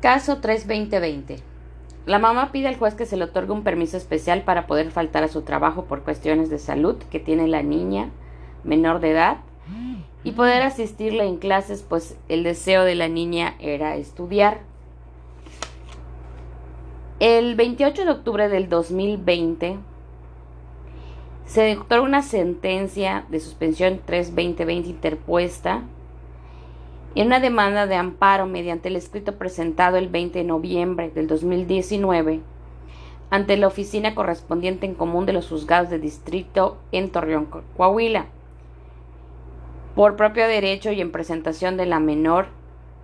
Caso 3-2020. La mamá pide al juez que se le otorgue un permiso especial para poder faltar a su trabajo por cuestiones de salud que tiene la niña menor de edad y poder asistirle en clases, pues el deseo de la niña era estudiar. El 28 de octubre del 2020 se otorga una sentencia de suspensión 3-2020 interpuesta en una demanda de amparo mediante el escrito presentado el 20 de noviembre del 2019 ante la oficina correspondiente en común de los juzgados de distrito en Torreón, Coahuila, por propio derecho y en presentación de la menor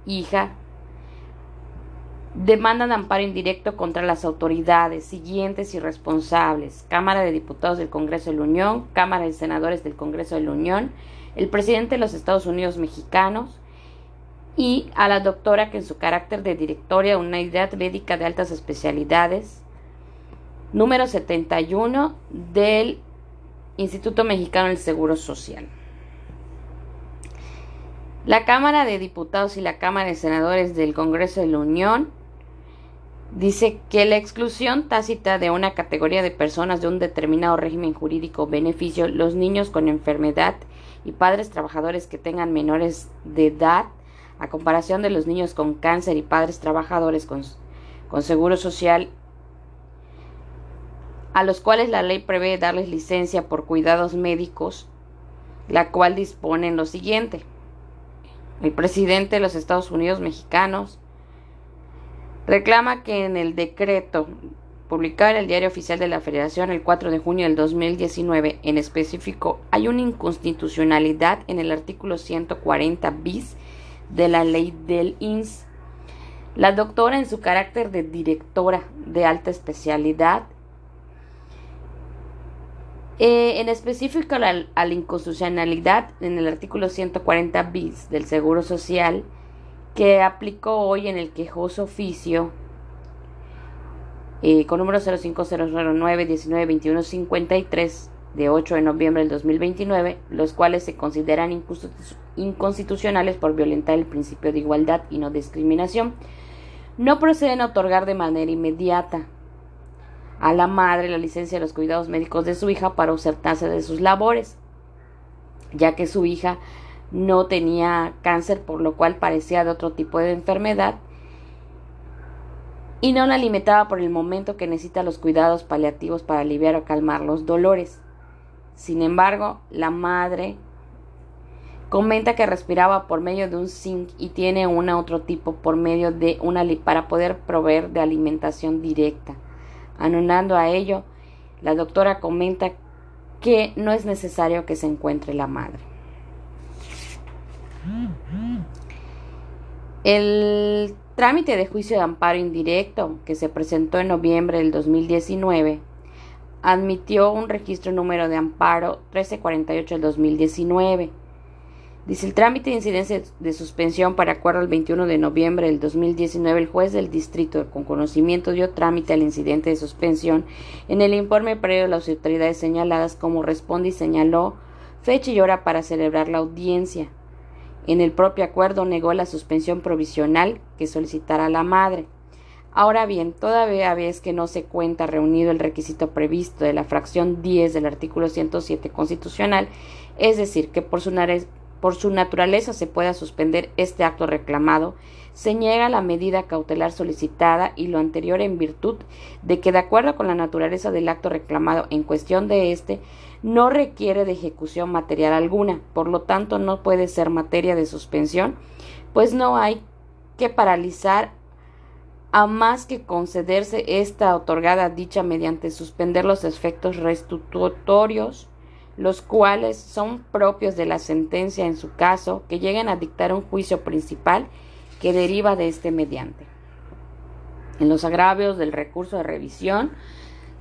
hija, demandan amparo indirecto contra las autoridades siguientes y responsables, Cámara de Diputados del Congreso de la Unión, Cámara de Senadores del Congreso de la Unión, el presidente de los Estados Unidos mexicanos, y a la doctora que en su carácter de directora de una unidad médica de altas especialidades, número 71 del Instituto Mexicano del Seguro Social. La Cámara de Diputados y la Cámara de Senadores del Congreso de la Unión dice que la exclusión tácita de una categoría de personas de un determinado régimen jurídico beneficio, los niños con enfermedad y padres trabajadores que tengan menores de edad, a comparación de los niños con cáncer y padres trabajadores con, con seguro social, a los cuales la ley prevé darles licencia por cuidados médicos, la cual dispone lo siguiente. El presidente de los Estados Unidos mexicanos reclama que en el decreto publicado en el Diario Oficial de la Federación el 4 de junio del 2019 en específico hay una inconstitucionalidad en el artículo 140 bis de la ley del INS. La doctora, en su carácter de directora de alta especialidad, eh, en específico a la, inconstitucionalidad en el artículo 140 bis del Seguro Social, que aplicó hoy en el quejoso oficio eh, con número 05009 192153 de 8 de noviembre del 2029, los cuales se consideran inconstitucionales por violentar el principio de igualdad y no discriminación, no proceden a otorgar de manera inmediata a la madre la licencia de los cuidados médicos de su hija para ausentarse de sus labores, ya que su hija no tenía cáncer, por lo cual parecía de otro tipo de enfermedad, y no la limitaba por el momento que necesita los cuidados paliativos para aliviar o calmar los dolores. Sin embargo, la madre comenta que respiraba por medio de un zinc y tiene una otro tipo por medio de una para poder proveer de alimentación directa. Anonando a ello, la doctora comenta que no es necesario que se encuentre la madre. El trámite de juicio de amparo indirecto que se presentó en noviembre del 2019 admitió un registro número de amparo 1348 del 2019. Dice el trámite de incidencia de suspensión para acuerdo el 21 de noviembre del 2019, el juez del distrito con conocimiento dio trámite al incidente de suspensión en el informe previo de las autoridades señaladas como responde y señaló fecha y hora para celebrar la audiencia. En el propio acuerdo negó la suspensión provisional que solicitara la madre. Ahora bien, todavía vez que no se cuenta reunido el requisito previsto de la fracción 10 del artículo 107 constitucional, es decir, que por su, por su naturaleza se pueda suspender este acto reclamado, se niega la medida cautelar solicitada y lo anterior en virtud de que de acuerdo con la naturaleza del acto reclamado en cuestión de éste, no requiere de ejecución material alguna, por lo tanto no puede ser materia de suspensión, pues no hay que paralizar a más que concederse esta otorgada dicha mediante suspender los efectos restitutorios, los cuales son propios de la sentencia en su caso, que lleguen a dictar un juicio principal que deriva de este mediante. En los agravios del recurso de revisión,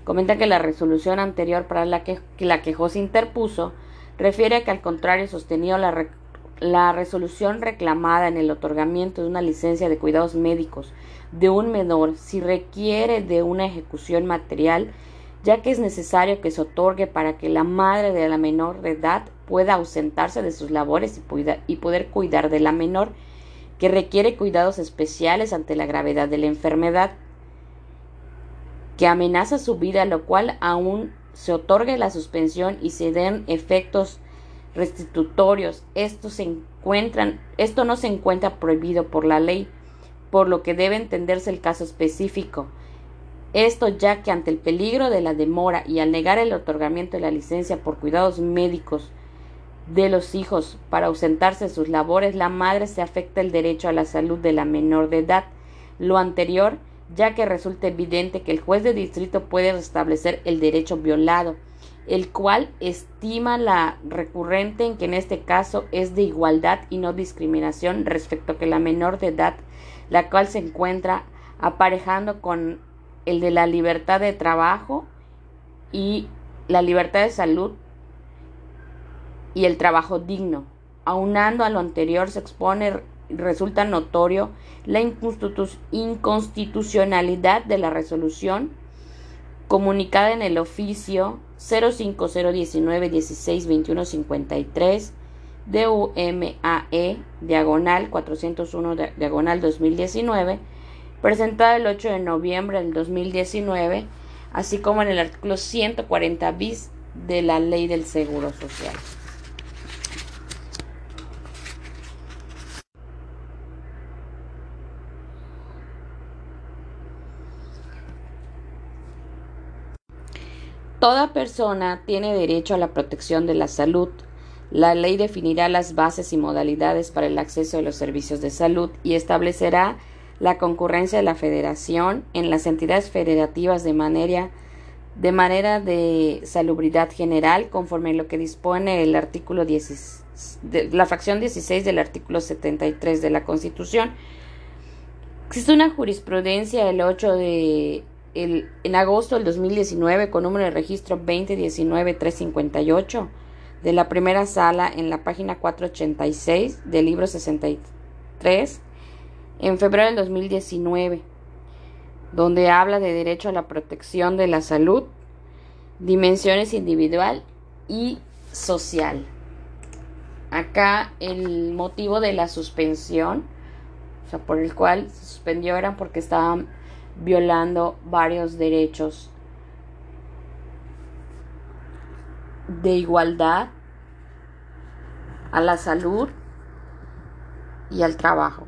comenta que la resolución anterior para la que, la quejosa interpuso refiere que al contrario sostenido la, la resolución reclamada en el otorgamiento de una licencia de cuidados médicos de un menor si requiere de una ejecución material, ya que es necesario que se otorgue para que la madre de la menor de edad pueda ausentarse de sus labores y, y poder cuidar de la menor, que requiere cuidados especiales ante la gravedad de la enfermedad, que amenaza su vida, lo cual aún se otorgue la suspensión y se den efectos restitutorios. Esto, se encuentran, esto no se encuentra prohibido por la ley, por lo que debe entenderse el caso específico. Esto ya que ante el peligro de la demora y al negar el otorgamiento de la licencia por cuidados médicos de los hijos para ausentarse de sus labores, la madre se afecta el derecho a la salud de la menor de edad. Lo anterior, ya que resulta evidente que el juez de distrito puede restablecer el derecho violado, el cual estima la recurrente en que en este caso es de igualdad y no discriminación respecto a que la menor de edad, la cual se encuentra aparejando con el de la libertad de trabajo y la libertad de salud y el trabajo digno. Aunando a lo anterior se expone resulta notorio la inconstitucionalidad de la resolución comunicada en el oficio 05019162153 DUMAE diagonal 401 diagonal 2019 presentada el 8 de noviembre del 2019, así como en el artículo 140 bis de la Ley del Seguro Social. Toda persona tiene derecho a la protección de la salud. La ley definirá las bases y modalidades para el acceso a los servicios de salud y establecerá la concurrencia de la federación en las entidades federativas de manera de salubridad general conforme a lo que dispone el artículo 10, de, la fracción 16 del artículo 73 de la Constitución. Existe una jurisprudencia el 8 de el, en agosto del 2019 con número de registro 2019-358 de la primera sala en la página 486 del libro 63 en febrero del 2019, donde habla de derecho a la protección de la salud, dimensiones individual y social. Acá el motivo de la suspensión, o sea, por el cual se suspendió era porque estaban violando varios derechos de igualdad a la salud y al trabajo.